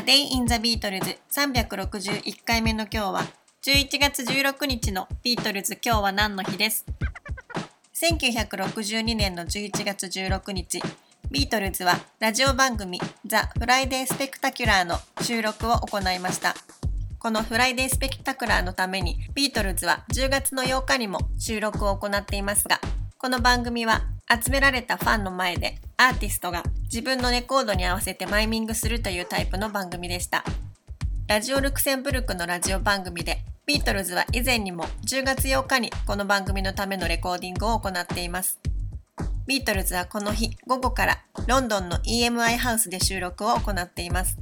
A Day in the Beatles 361回目の今日は11月16日のビートルズ今日は何の日です。1962年の11月16日ビートルズはラジオ番組 The Friday Spectacular の収録を行いました。この Friday Spectacular のためにビートルズは10月の8日にも収録を行っていますがこの番組は集められたファンの前でアーティストが自分のレコードに合わせて miming するというタイプの番組でした。ラジオルクセンブルクのラジオ番組でビートルズは以前にも10月8日にこの番組のためのレコーディングを行っています。ビートルズはこの日午後からロンドンの EMI ハウスで収録を行っています。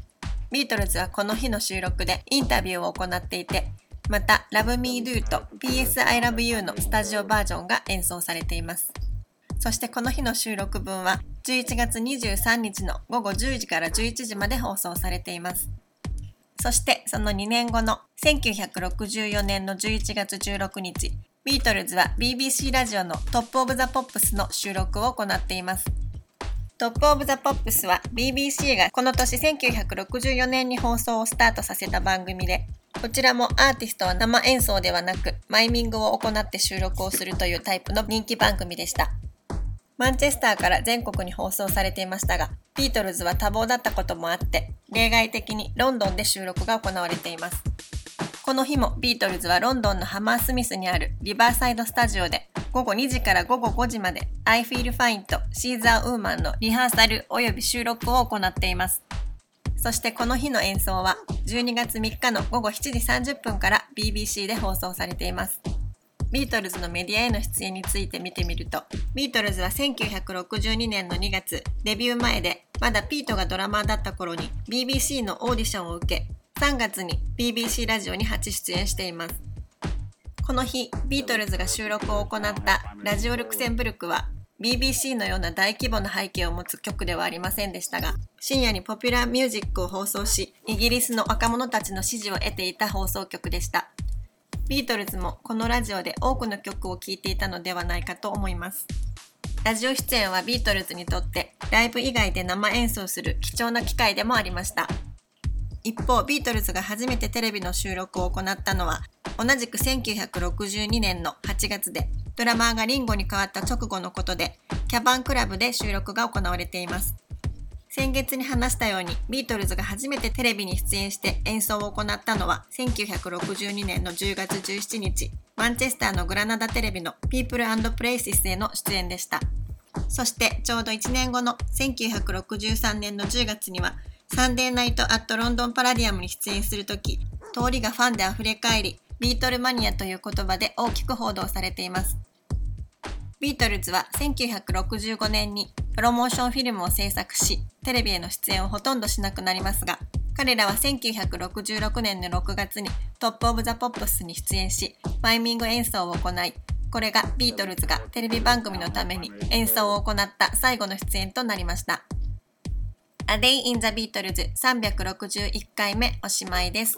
ビートルズはこの日の収録でインタビューを行っていて、また Love Me Do と PS I Love You のスタジオバージョンが演奏されています。そしてこの日の収録分は11月23日の午後10時から11時まで放送されています。そしてその2年後の1964年の11月16日、ビートルズは BBC ラジオの Top of the Pops の収録を行っています。 Top of the Pops は BBC がこの年1964年に放送をスタートさせた番組で、こちらもアーティストは生演奏ではなく、 miming を行って収録をするというタイプの人気番組でした。マンチェスターから全国に放送されていましたが、ビートルズは多忙だったこともあって、例外的にロンドンで収録が行われています。この日もビートルズはロンドンのハマースミスにあるリバーサイドスタジオで午後2時から午後5時まで I Feel Fine と She's a Woman のリハーサル及び収録を行っています。そしてこの日の演奏は12月3日の午後7時30分から BBC で放送されています。ビートルズのメディアへの出演について見てみると、ビートルズは1962年の2月、デビュー前で、まだピートがドラマーだった頃に BBC のオーディションを受け、3月に BBC ラジオに初出演しています。この日、ビートルズが収録を行ったラジオルクセンブルクは BBC のような大規模な背景を持つ局ではありませんでしたが、深夜にポピュラーミュージックを放送し、イギリスの若者たちの支持を得ていた放送局でした。ビートルズもこのラジオで多くの曲を聴いていたのではないかと思います。ラジオ出演はビートルズにとってライブ以外で生演奏する貴重な機会でもありました。一方、ビートルズが初めてテレビの収録を行ったのは同じく1962年の8月でドラマーがリンゴに変わった直後のことでキャバーンクラブで収録が行われています。先月に話したようにビートルズが初めてテレビに出演して演奏を行ったのは1962年の10月17日マンチェスターのグラナダテレビの People and Places への出演でした。そしてちょうど1年後の1963年の10月にはサンデーナイト・アット・ロンドン・パラディアムに出演するとき通りがファンで溢れ返りビートルマニアという言葉で大きく報道されています。ビートルズは1965年にプロモーションフィルムを制作し、テレビへの出演をほとんどしなくなりますが、彼らは1966年の6月にTop of the Pops に出演し、 miming 演奏を行い、これがビートルズがテレビ番組のために演奏を行った最後の出演となりました。A Day in the Beatles 361回目おしまいです。